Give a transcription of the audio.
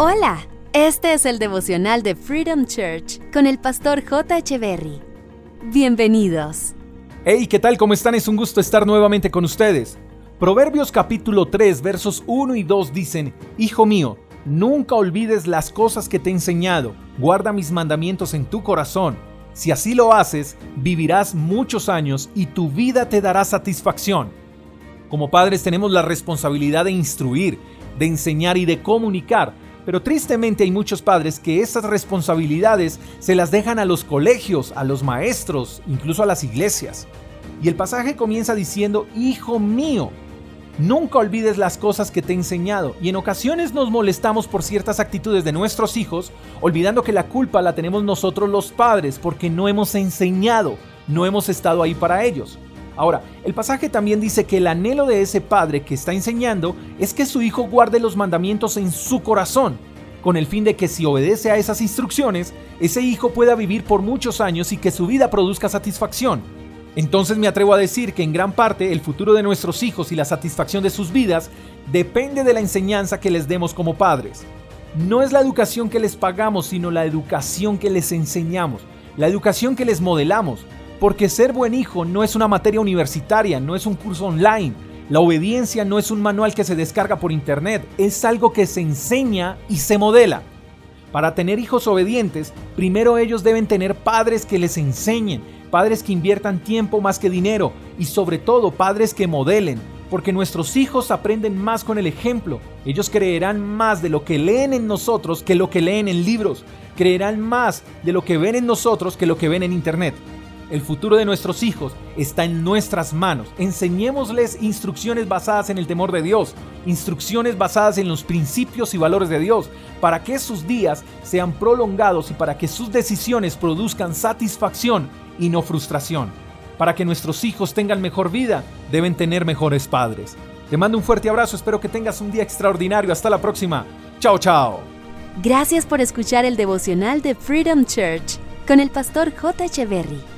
Hola, este es el devocional de Freedom Church con el pastor J. Berry. Bienvenidos. Hey, ¿qué tal? ¿Cómo están? Es un gusto estar nuevamente con ustedes. Proverbios capítulo 3 versos 1 y 2 dicen, Hijo mío, nunca olvides las cosas que te he enseñado, guarda mis mandamientos en tu corazón. Si así lo haces, vivirás muchos años y tu vida te dará satisfacción. Como padres tenemos la responsabilidad de instruir, de enseñar y de comunicar, pero tristemente hay muchos padres que esas responsabilidades se las dejan a los colegios, a los maestros, incluso a las iglesias. Y el pasaje comienza diciendo, Hijo mío, nunca olvides las cosas que te he enseñado. Y en ocasiones nos molestamos por ciertas actitudes de nuestros hijos, olvidando que la culpa la tenemos nosotros los padres porque no hemos enseñado, no hemos estado ahí para ellos. Ahora, el pasaje también dice que el anhelo de ese padre que está enseñando es que su hijo guarde los mandamientos en su corazón, con el fin de que si obedece a esas instrucciones, ese hijo pueda vivir por muchos años y que su vida produzca satisfacción. Entonces me atrevo a decir que en gran parte el futuro de nuestros hijos y la satisfacción de sus vidas depende de la enseñanza que les demos como padres. No es la educación que les pagamos, sino la educación que les enseñamos, la educación que les modelamos, porque ser buen hijo no es una materia universitaria, no es un curso online. La obediencia no es un manual que se descarga por internet, es algo que se enseña y se modela. Para tener hijos obedientes, primero ellos deben tener padres que les enseñen, padres que inviertan tiempo más que dinero y sobre todo padres que modelen, porque nuestros hijos aprenden más con el ejemplo. Ellos creerán más de lo que leen en nosotros que lo que leen en libros. Creerán más de lo que ven en nosotros que lo que ven en internet. El futuro de nuestros hijos está en nuestras manos. Enseñémosles instrucciones basadas en el temor de Dios, instrucciones basadas en los principios y valores de Dios, para que sus días sean prolongados y para que sus decisiones produzcan satisfacción y no frustración. Para que nuestros hijos tengan mejor vida, deben tener mejores padres. Te mando un fuerte abrazo, espero que tengas un día extraordinario. Hasta la próxima. Chao, chao. Gracias por escuchar el devocional de Freedom Church con el pastor J. Echeverry.